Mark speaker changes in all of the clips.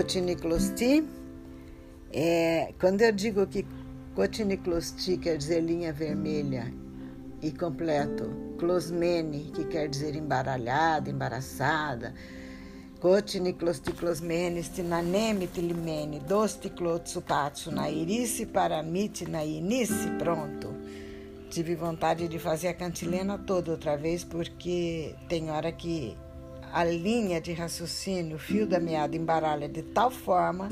Speaker 1: Cotiniclosti. É, quando eu digo que Cotiniclosti quer dizer linha vermelha e completo closmene, que quer dizer embaralhada, embaraçada, Cotiniclosticlosmene, stinaneme tilimene, dosticlotsupatsu, na irice paramite, na inice, pronto. Tive vontade de fazer a cantilena toda outra vez, porque tem hora que a linha de raciocínio, o fio da meada embaralha de tal forma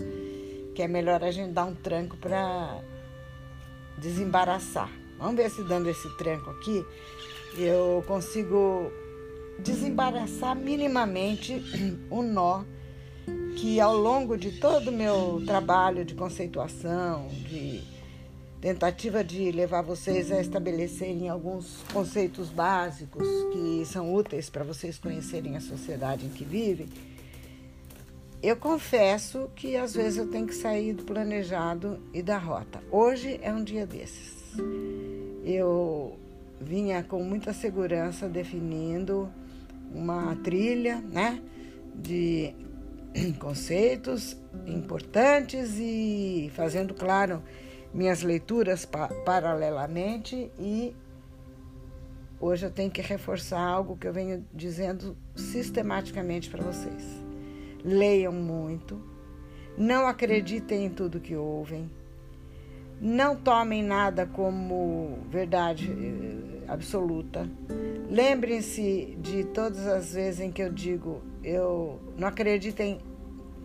Speaker 1: que é melhor a gente dar um tranco para desembaraçar. Vamos ver se dando esse tranco aqui eu consigo desembaraçar minimamente o nó que ao longo de todo o meu trabalho de conceituação, de tentativa de levar vocês a estabelecerem alguns conceitos básicos que são úteis para vocês conhecerem a sociedade em que vivem, eu confesso que às vezes eu tenho que sair do planejado e da rota. Hoje é um dia desses. Eu vinha com muita segurança definindo uma trilha, né, de conceitos importantes e fazendo claro minhas leituras pa paralelamente e hoje eu tenho que reforçar algo que eu venho dizendo sistematicamente para vocês. Leiam muito, não acreditem em tudo que ouvem, não tomem nada como verdade eh, absoluta. Lembrem-se de todas as vezes em que eu digo, eu não acreditem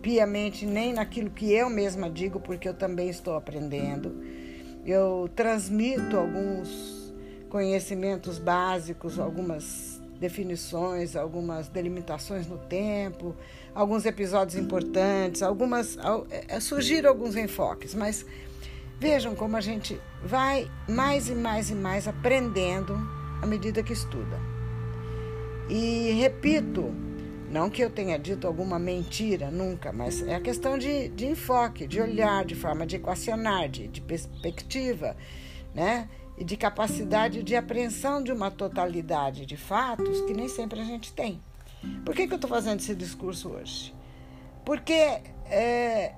Speaker 1: piamente nem naquilo que eu mesma digo, porque eu também estou aprendendo. Eu transmito alguns conhecimentos básicos, algumas definições, algumas delimitações no tempo, alguns episódios importantes, algumas é, surgiram alguns enfoques, mas vejam como a gente vai mais e mais e mais aprendendo à medida que estuda. E repito, não que eu tenha dito alguma mentira, nunca, mas é a questão de, de enfoque, de olhar, de forma de equacionar, de, de perspectiva, né? E de capacidade de apreensão de uma totalidade de fatos que nem sempre a gente tem. Por que, que eu estou fazendo esse discurso hoje? Porque é,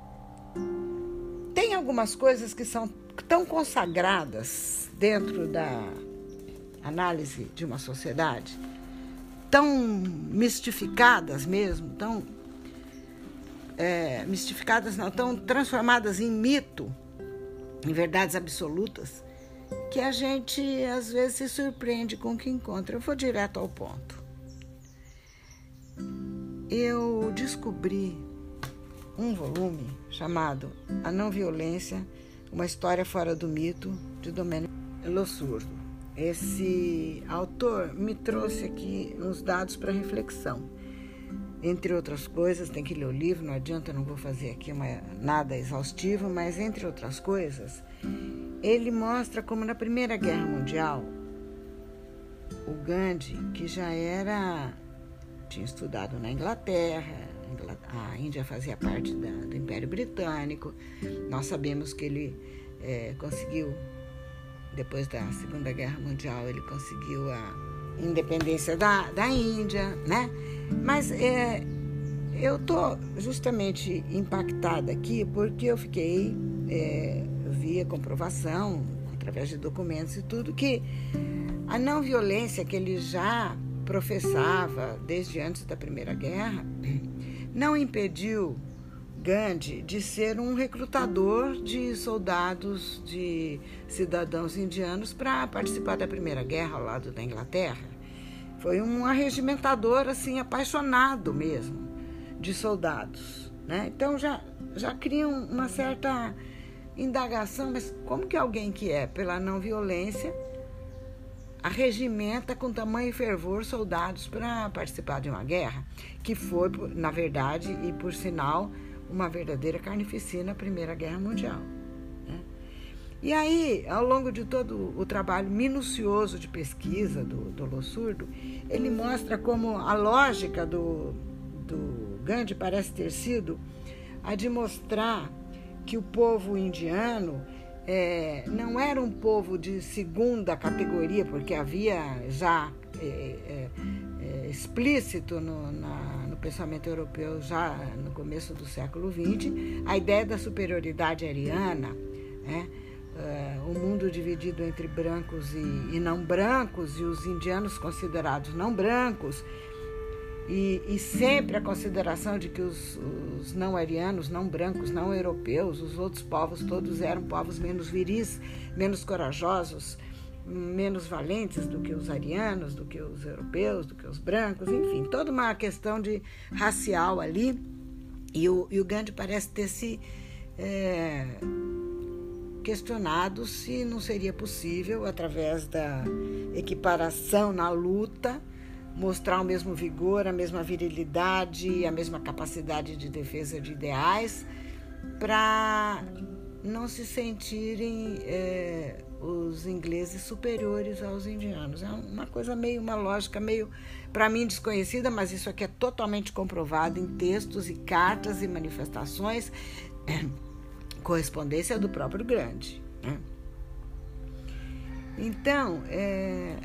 Speaker 1: tem algumas coisas que são tão consagradas dentro da análise de uma sociedade tão mistificadas mesmo, tão é, mistificadas não, tão transformadas em mito, em verdades absolutas, que a gente às vezes se surpreende com o que encontra. Eu vou direto ao ponto. Eu descobri um volume chamado A Não Violência, uma história fora do mito, de Domênico Lossurdo. Esse autor me trouxe aqui uns dados para reflexão. Entre outras coisas, tem que ler o livro, não adianta, não vou fazer aqui uma, nada exaustivo, mas entre outras coisas, ele mostra como na Primeira Guerra Mundial, o Gandhi, que já era, tinha estudado na Inglaterra, a Índia fazia parte da, do Império Britânico, nós sabemos que ele é, conseguiu depois da Segunda Guerra Mundial, ele conseguiu a independência da, da Índia, né? Mas é, eu tô justamente impactada aqui porque eu fiquei, é, vi a comprovação, através de documentos e tudo, que a não violência que ele já professava desde antes da Primeira Guerra não impediu Gandhi de ser um recrutador de soldados, de cidadãos indianos para participar da Primeira Guerra ao lado da Inglaterra. Foi um arregimentador assim apaixonado mesmo de soldados, né? Então já já cria uma certa indagação, mas como que alguém que é pela não violência arregimenta com tamanho fervor soldados para participar de uma guerra, que foi, na verdade, e por sinal, uma verdadeira carnificina na Primeira Guerra Mundial. Né? E aí, ao longo de todo o trabalho minucioso de pesquisa do, do Lossurdo, ele mostra como a lógica do, do Gandhi parece ter sido a de mostrar que o povo indiano é, não era um povo de segunda categoria, porque havia já é, é, é explícito no, na, pensamento europeu já no começo do século XX, a ideia da superioridade ariana, né? Uh, o mundo dividido entre brancos e, e, não brancos, e os indianos considerados não brancos, e, e sempre a consideração de que os, os, não arianos, não brancos, não europeus, os outros povos todos eram povos menos viris, menos corajosos, menos valentes do que os arianos, do que os europeus, do que os brancos, enfim, toda uma questão de racial ali. E o, e o Gandhi parece ter se é, questionado se não seria possível, através da equiparação na luta, mostrar o mesmo vigor, a mesma virilidade, a mesma capacidade de defesa de ideais, para não se sentirem é, os ingleses superiores aos indianos. É uma coisa meio, uma lógica meio, para mim, desconhecida, mas isso aqui é totalmente comprovado em textos e cartas e manifestações, é, correspondência do próprio Grande. Né? Então, é,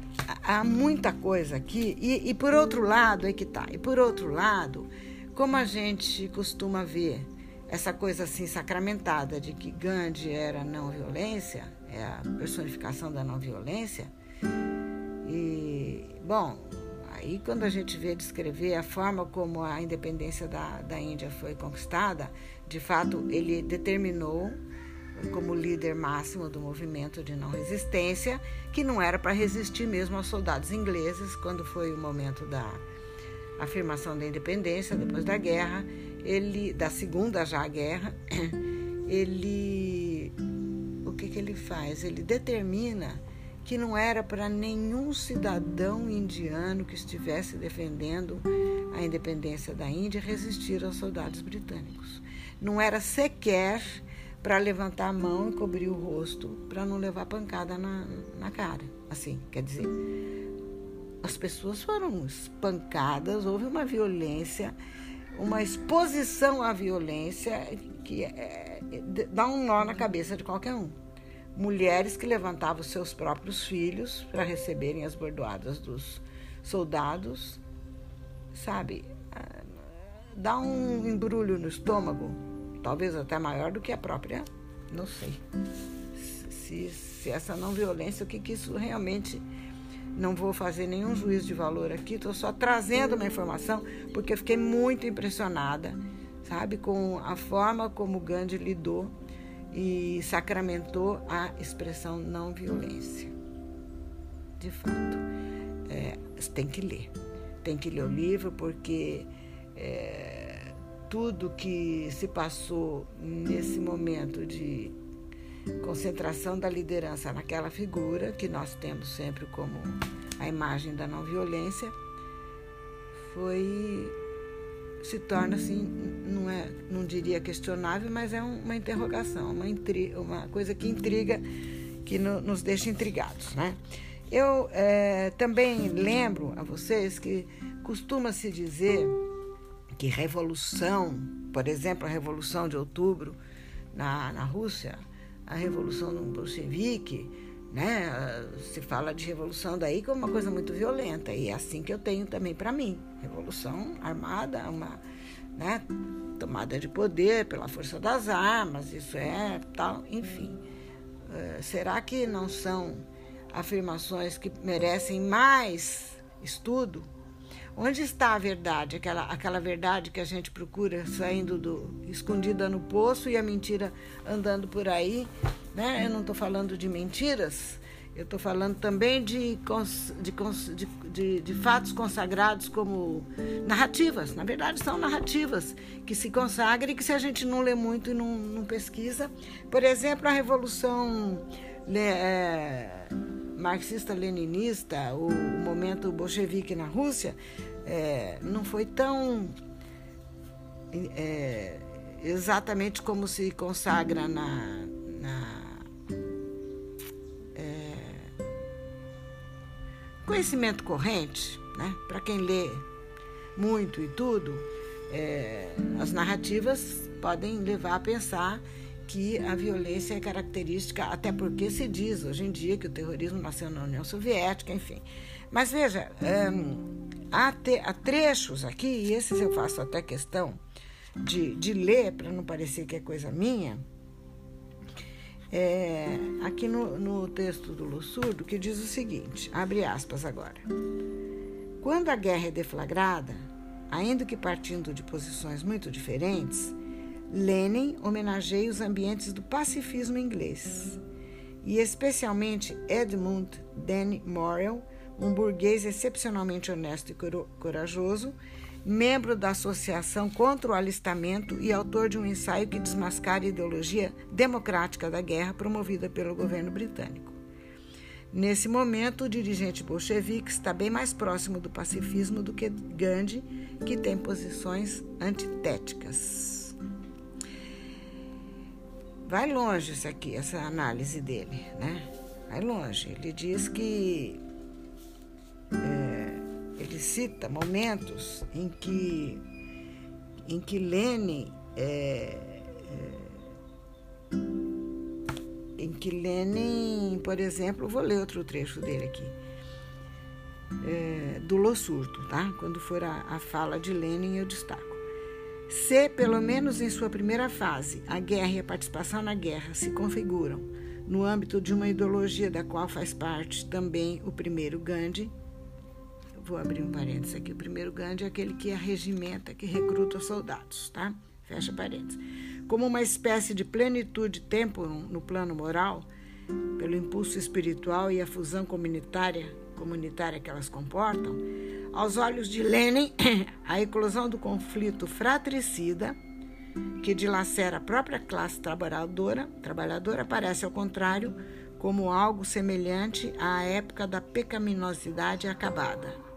Speaker 1: há muita coisa aqui, e, e por outro lado, é que tá, e por outro lado, como a gente costuma ver essa coisa assim sacramentada de que Gandhi era não violência, é a personificação da não violência. E, bom, aí quando a gente vê descrever a forma como a independência da, da Índia foi conquistada, de fato ele determinou como líder máximo do movimento de não resistência, que não era para resistir mesmo aos soldados ingleses quando foi o momento da afirmação da independência depois da guerra, ele da segunda já guerra, ele que, que ele faz? Ele determina que não era para nenhum cidadão indiano que estivesse defendendo a independência da Índia resistir aos soldados britânicos. Não era sequer para levantar a mão e cobrir o rosto para não levar pancada na, na cara. Assim, quer dizer, as pessoas foram espancadas, houve uma violência, uma exposição à violência que é, é, dá um nó na cabeça de qualquer um mulheres que levantavam seus próprios filhos para receberem as bordoadas dos soldados, sabe? Ah, dá um embrulho no estômago, talvez até maior do que a própria, não sei. Se, se essa não violência, o que, que isso realmente. Não vou fazer nenhum juízo de valor aqui, estou só trazendo uma informação, porque eu fiquei muito impressionada, sabe, com a forma como Gandhi lidou e sacramentou a expressão não violência. De fato, é, tem que ler. Tem que ler o livro porque é, tudo que se passou nesse momento de concentração da liderança naquela figura que nós temos sempre como a imagem da não violência foi se torna assim, não é, não diria questionável, mas é uma interrogação, uma, intri, uma coisa que intriga, que no, nos deixa intrigados, né? Eu é, também lembro a vocês que costuma-se dizer que revolução, por exemplo, a revolução de outubro na, na Rússia, a revolução do bolchevique, né? Se fala de revolução daí como uma coisa muito violenta e é assim que eu tenho também para mim. Revolução armada, uma né? tomada de poder pela força das armas, isso é tal, enfim. Uh, será que não são afirmações que merecem mais estudo? Onde está a verdade? Aquela, aquela verdade que a gente procura saindo do escondida no poço e a mentira andando por aí, né? Eu não estou falando de mentiras, eu estou falando também de, de, de, de, fatos consagrados como narrativas. Na verdade, são narrativas que se consagram e que, se a gente não lê muito e não, não pesquisa, por exemplo, a Revolução é, Marxista-Leninista, o, o, momento bolchevique na Rússia, é, não foi tão. É, exatamente como se consagra na Conhecimento corrente, né? para quem lê muito e tudo, é, as narrativas podem levar a pensar que a violência é característica, até porque se diz hoje em dia que o terrorismo nasceu na União Soviética, enfim. Mas veja, é, há, te, há trechos aqui, e esses eu faço até questão de, de ler para não parecer que é coisa minha. É, aqui no, no texto do Lussurdo, que diz o seguinte: abre aspas agora. Quando a guerra é deflagrada, ainda que partindo de posições muito diferentes, Lenin homenageia os ambientes do pacifismo inglês e especialmente Edmund Danny Morrell, um burguês excepcionalmente honesto e corajoso, membro da Associação contra o Alistamento e autor de um ensaio que desmascara a ideologia democrática da guerra promovida pelo governo britânico. Nesse momento, o dirigente bolchevique está bem mais próximo do pacifismo do que Gandhi, que tem posições antitéticas. Vai longe isso aqui, essa análise dele, né? Vai longe. Ele diz que é, cita momentos em que em que Lenin é, é, em que Lenin, por exemplo, vou ler outro trecho dele aqui, é, do Lo Surto, tá? Quando for a, a fala de Lenin, eu destaco. Se, pelo menos em sua primeira fase, a guerra e a participação na guerra se configuram no âmbito de uma ideologia da qual faz parte também o primeiro Gandhi, vou abrir um parênteses aqui, o primeiro Gandhi é aquele que arregimenta, que recruta soldados, tá? Fecha parênteses. Como uma espécie de plenitude tempo no plano moral, pelo impulso espiritual e a fusão comunitária, comunitária que elas comportam, aos olhos de Lenin, a eclosão do conflito fratricida, que dilacera a própria classe trabalhadora, trabalhadora parece, ao contrário, como algo semelhante à época da pecaminosidade acabada.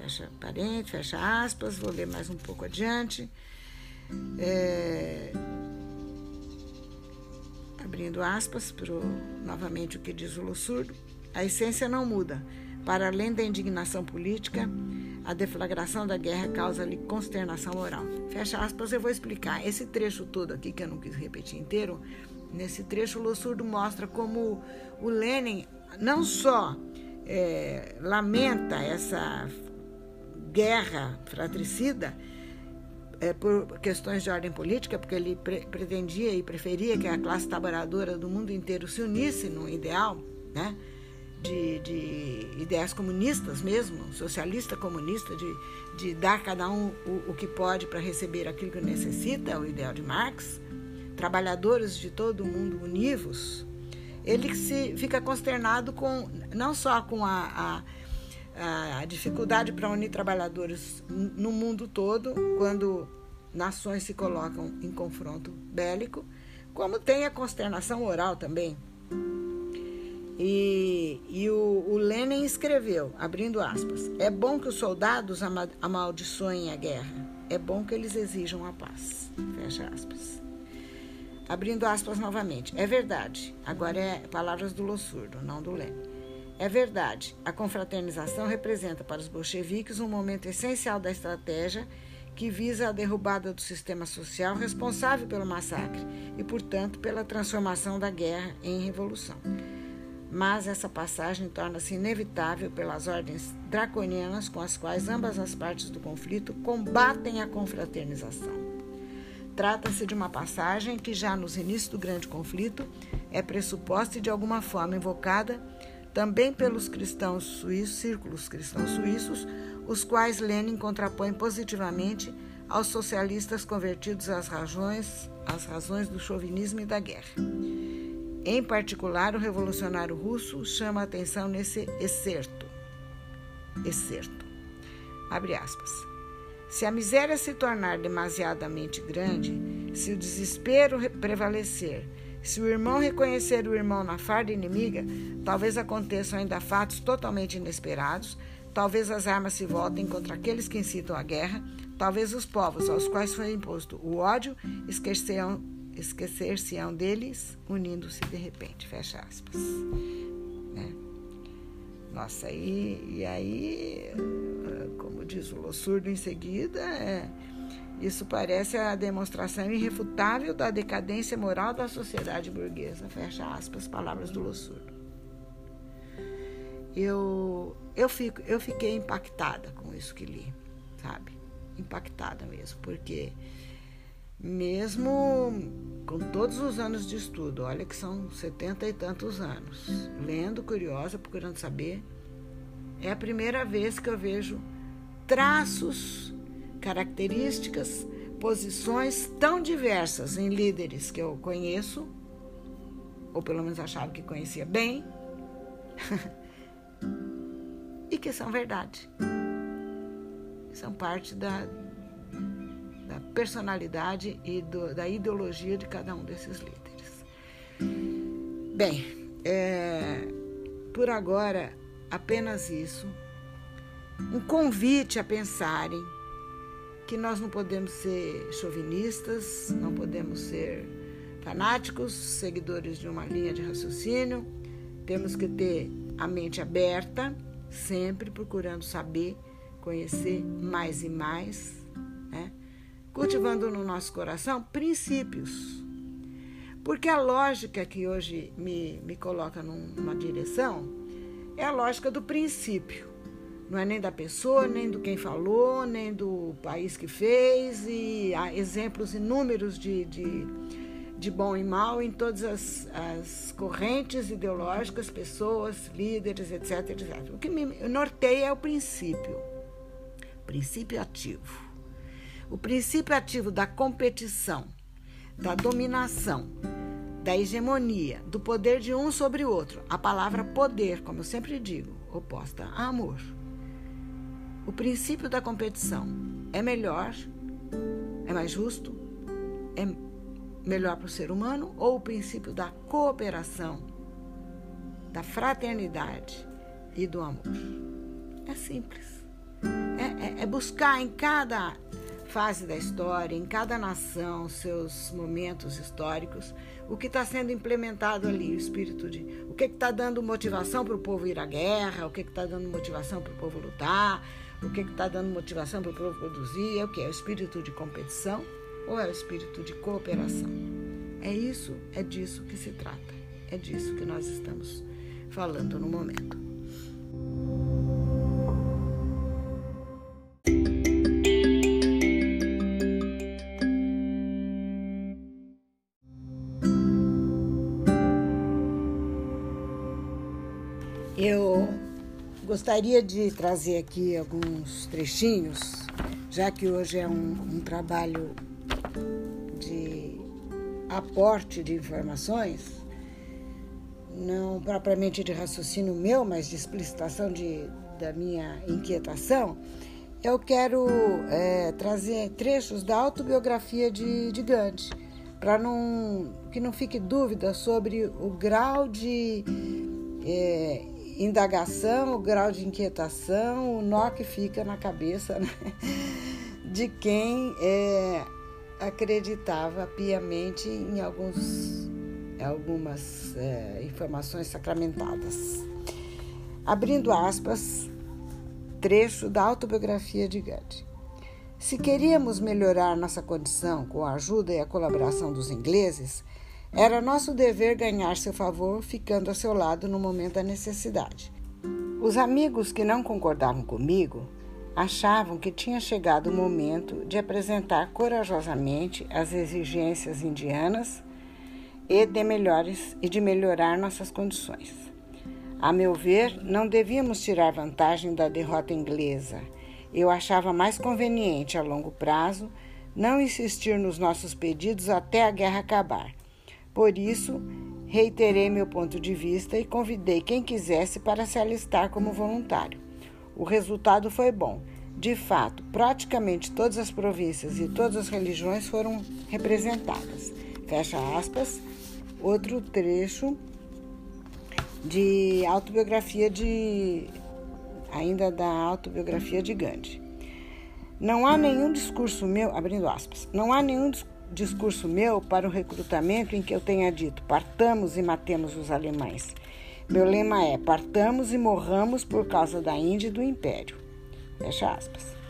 Speaker 1: Fecha parênteses, fecha aspas, vou ler mais um pouco adiante. É, abrindo aspas para novamente o que diz o Lussurdo, a essência não muda, para além da indignação política, a deflagração da guerra causa-lhe consternação moral. Fecha aspas, eu vou explicar. Esse trecho todo aqui, que eu não quis repetir inteiro, nesse trecho o Lossurdo mostra como o Lenin não só é, lamenta essa guerra fratricida, é, por questões de ordem política, porque ele pre pretendia e preferia que a classe trabalhadora do mundo inteiro se unisse num ideal, né? de, de ideias comunistas mesmo, socialista comunista, de, de dar cada um o, o que pode para receber aquilo que necessita, o ideal de Marx, trabalhadores de todo o mundo univos, ele se fica consternado com não só com a, a, a dificuldade para unir trabalhadores no mundo todo, quando nações se colocam em confronto bélico, como tem a consternação moral também e, e o, o, Lenin escreveu, abrindo aspas: É bom que os soldados amaldiçoem a guerra, é bom que eles exijam a paz. Fecha aspas. Abrindo aspas novamente: É verdade, agora é palavras do Lossurdo, não do Lenin. É verdade, a confraternização representa para os bolcheviques um momento essencial da estratégia que visa a derrubada do sistema social responsável pelo massacre e, portanto, pela transformação da guerra em revolução mas essa passagem torna-se inevitável pelas ordens draconianas com as quais ambas as partes do conflito combatem a confraternização. Trata-se de uma passagem que, já nos inícios do grande conflito, é pressuposta e de alguma forma invocada também pelos cristãos suíços, círculos cristãos suíços, os quais Lenin contrapõe positivamente aos socialistas convertidos às razões, às razões do chauvinismo e da guerra. Em particular, o revolucionário russo chama a atenção nesse excerto. Excerto. Abre aspas. Se a miséria se tornar demasiadamente grande, se o desespero prevalecer, se o irmão reconhecer o irmão na farda inimiga, talvez aconteçam ainda fatos totalmente inesperados, talvez as armas se voltem contra aqueles que incitam a guerra, talvez os povos aos quais foi imposto o ódio esquecerão esquecer-se-ão deles, unindo-se de repente. Fecha aspas. Né? Nossa, e, e aí, como diz o Lossurdo em seguida, é, isso parece a demonstração irrefutável da decadência moral da sociedade burguesa. Fecha aspas, palavras do Lossurdo. eu, eu, fico, eu fiquei impactada com isso que li, sabe? Impactada mesmo, porque mesmo com todos os anos de estudo, olha que são setenta e tantos anos, lendo, curiosa, procurando saber, é a primeira vez que eu vejo traços, características, posições tão diversas em líderes que eu conheço, ou pelo menos achava que conhecia bem, e que são verdade. São parte da, da personalidade e do, da ideologia de cada um desses líderes. Bem, é, por agora, apenas isso. Um convite a pensarem que nós não podemos ser chauvinistas, não podemos ser fanáticos, seguidores de uma linha de raciocínio. Temos que ter a mente aberta, sempre procurando saber, conhecer mais e mais, né? cultivando no nosso coração princípios. Porque a lógica que hoje me, me coloca numa direção é a lógica do princípio. Não é nem da pessoa, nem do quem falou, nem do país que fez, e há exemplos inúmeros de, de de bom e mal em todas as, as correntes ideológicas, pessoas, líderes, etc, etc. O que me norteia é o princípio, princípio ativo. O princípio ativo da competição, da dominação, da hegemonia, do poder de um sobre o outro. A palavra poder, como eu sempre digo, oposta a amor. O princípio da competição é melhor, é mais justo, é melhor para o ser humano ou o princípio da cooperação, da fraternidade e do amor? É simples. É, é, é buscar em cada fase da história, em cada nação, seus momentos históricos, o que está sendo implementado ali, o espírito de. O que está dando motivação para o povo ir à guerra, o que está dando motivação para o povo lutar, o que está dando motivação para o povo produzir, é o que? É o espírito de competição ou é o espírito de cooperação? É isso, é disso que se trata. É disso que nós estamos falando no momento. Gostaria de trazer aqui alguns trechinhos, já que hoje é um, um trabalho de aporte de informações, não propriamente de raciocínio meu, mas de explicitação de, da minha inquietação, eu quero é, trazer trechos da autobiografia de, de Gandhi, para não, que não fique dúvida sobre o grau de é, indagação, o grau de inquietação, o nó que fica na cabeça né? de quem é, acreditava piamente em alguns, algumas é, informações sacramentadas. Abrindo aspas, trecho da autobiografia de Gandhi. Se queríamos melhorar nossa condição com a ajuda e a colaboração dos ingleses, era nosso dever ganhar seu favor ficando a seu lado no momento da necessidade. Os amigos que não concordavam comigo achavam que tinha chegado o momento de apresentar corajosamente as exigências indianas e de melhores e de melhorar nossas condições. A meu ver, não devíamos tirar vantagem da derrota inglesa. Eu achava mais conveniente a longo prazo não insistir nos nossos pedidos até a guerra acabar. Por isso, reiterei meu ponto de vista e convidei quem quisesse para se alistar como voluntário. O resultado foi bom. De fato, praticamente todas as províncias e todas as religiões foram representadas. Fecha aspas. Outro trecho de autobiografia de ainda da autobiografia de Gandhi. Não há nenhum discurso meu, abrindo aspas, não há nenhum discurso meu para o recrutamento em que eu tenha dito partamos e matemos os alemães. Meu lema é: partamos e morramos por causa da Índia e do Império. Fecha aspas.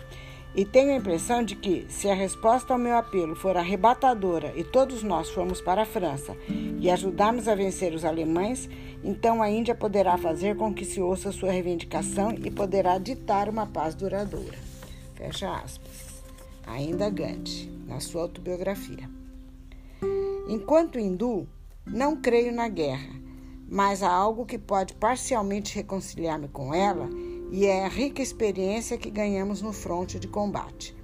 Speaker 1: E tenho a impressão de que, se a resposta ao meu apelo for arrebatadora e todos nós formos para a França e ajudarmos a vencer os alemães, então a Índia poderá fazer com que se ouça sua reivindicação e poderá ditar uma paz duradoura. Fecha aspas. Ainda Gandhi, na sua autobiografia. Enquanto hindu, não creio na guerra, mas há algo que pode parcialmente reconciliar-me com ela e é a rica experiência que ganhamos no fronte de combate.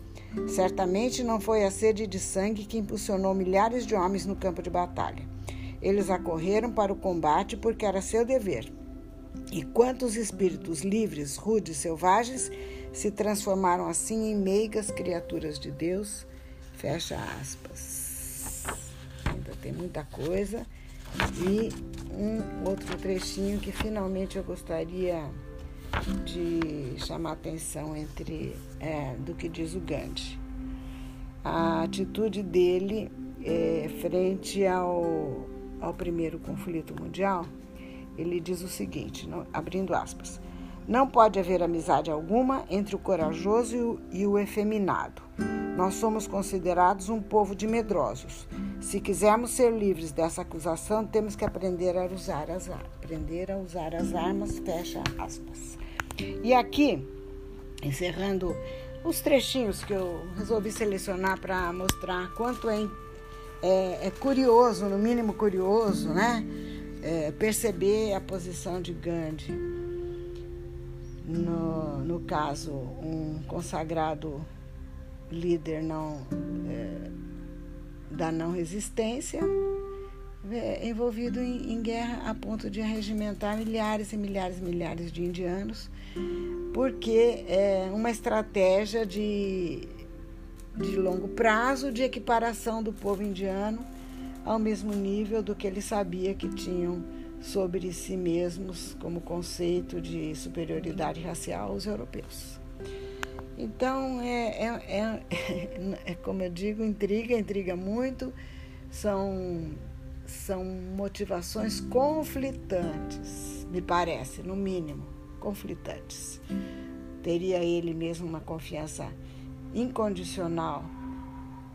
Speaker 1: Certamente não foi a sede de sangue que impulsionou milhares de homens no campo de batalha. Eles acorreram para o combate porque era seu dever. E quantos espíritos livres, rudes, selvagens se transformaram assim em meigas criaturas de Deus? Fecha aspas. Ainda tem muita coisa. E um outro trechinho que finalmente eu gostaria de chamar atenção entre é, do que diz o Gandhi. A atitude dele é, frente ao, ao primeiro conflito mundial, ele diz o seguinte, no, abrindo aspas, não pode haver amizade alguma entre o corajoso e o, efeminado. Nós somos considerados um povo de medrosos. Se quisermos ser livres dessa acusação, temos que aprender a usar as, aprender a usar as armas. Fecha aspas. E aqui, encerrando os trechinhos que eu resolvi selecionar para mostrar quanto é, é, é, curioso, no mínimo curioso, né? É, perceber a posição de Gandhi. No, no caso, um consagrado líder não é, da não resistência, é, envolvido em, em, guerra a ponto de arregimentar milhares e milhares e milhares de indianos, porque é uma estratégia de, de longo prazo de equiparação do povo indiano ao mesmo nível do que ele sabia que tinham sobre si mesmos como conceito de superioridade racial aos europeus. Então, é, é, é, é como eu digo, intriga, intriga muito, são são motivações conflitantes, me parece, no mínimo, conflitantes. Teria ele mesmo uma confiança incondicional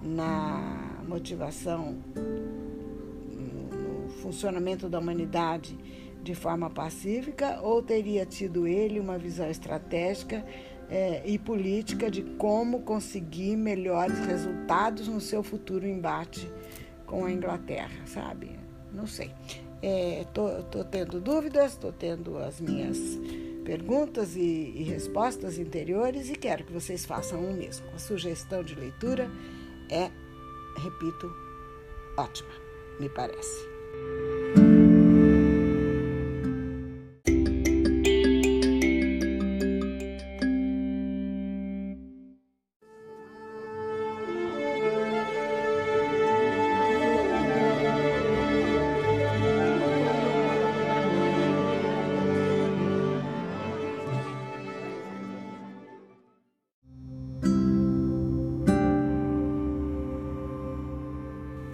Speaker 1: na motivação, funcionamento da humanidade de forma pacífica, ou teria tido ele uma visão estratégica é, e política de como conseguir melhores resultados no seu futuro embate com a Inglaterra, sabe? Não sei. Estou é, tendo dúvidas, estou tendo as minhas perguntas e, e respostas interiores e quero que vocês façam o mesmo. A sugestão de leitura é, repito, ótima, me parece.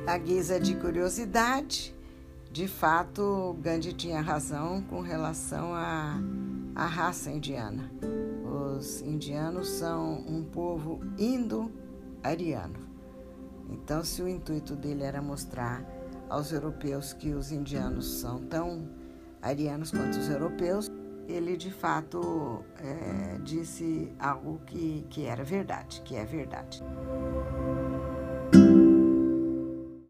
Speaker 1: A guisa de curiosidade, de fato, Gandhi tinha razão com relação à, à raça indiana. Os indianos são um povo indo-ariano. Então, se o intuito dele era mostrar aos europeus que os indianos são tão arianos quanto os europeus, ele de fato é, disse algo que, que era verdade, que é verdade.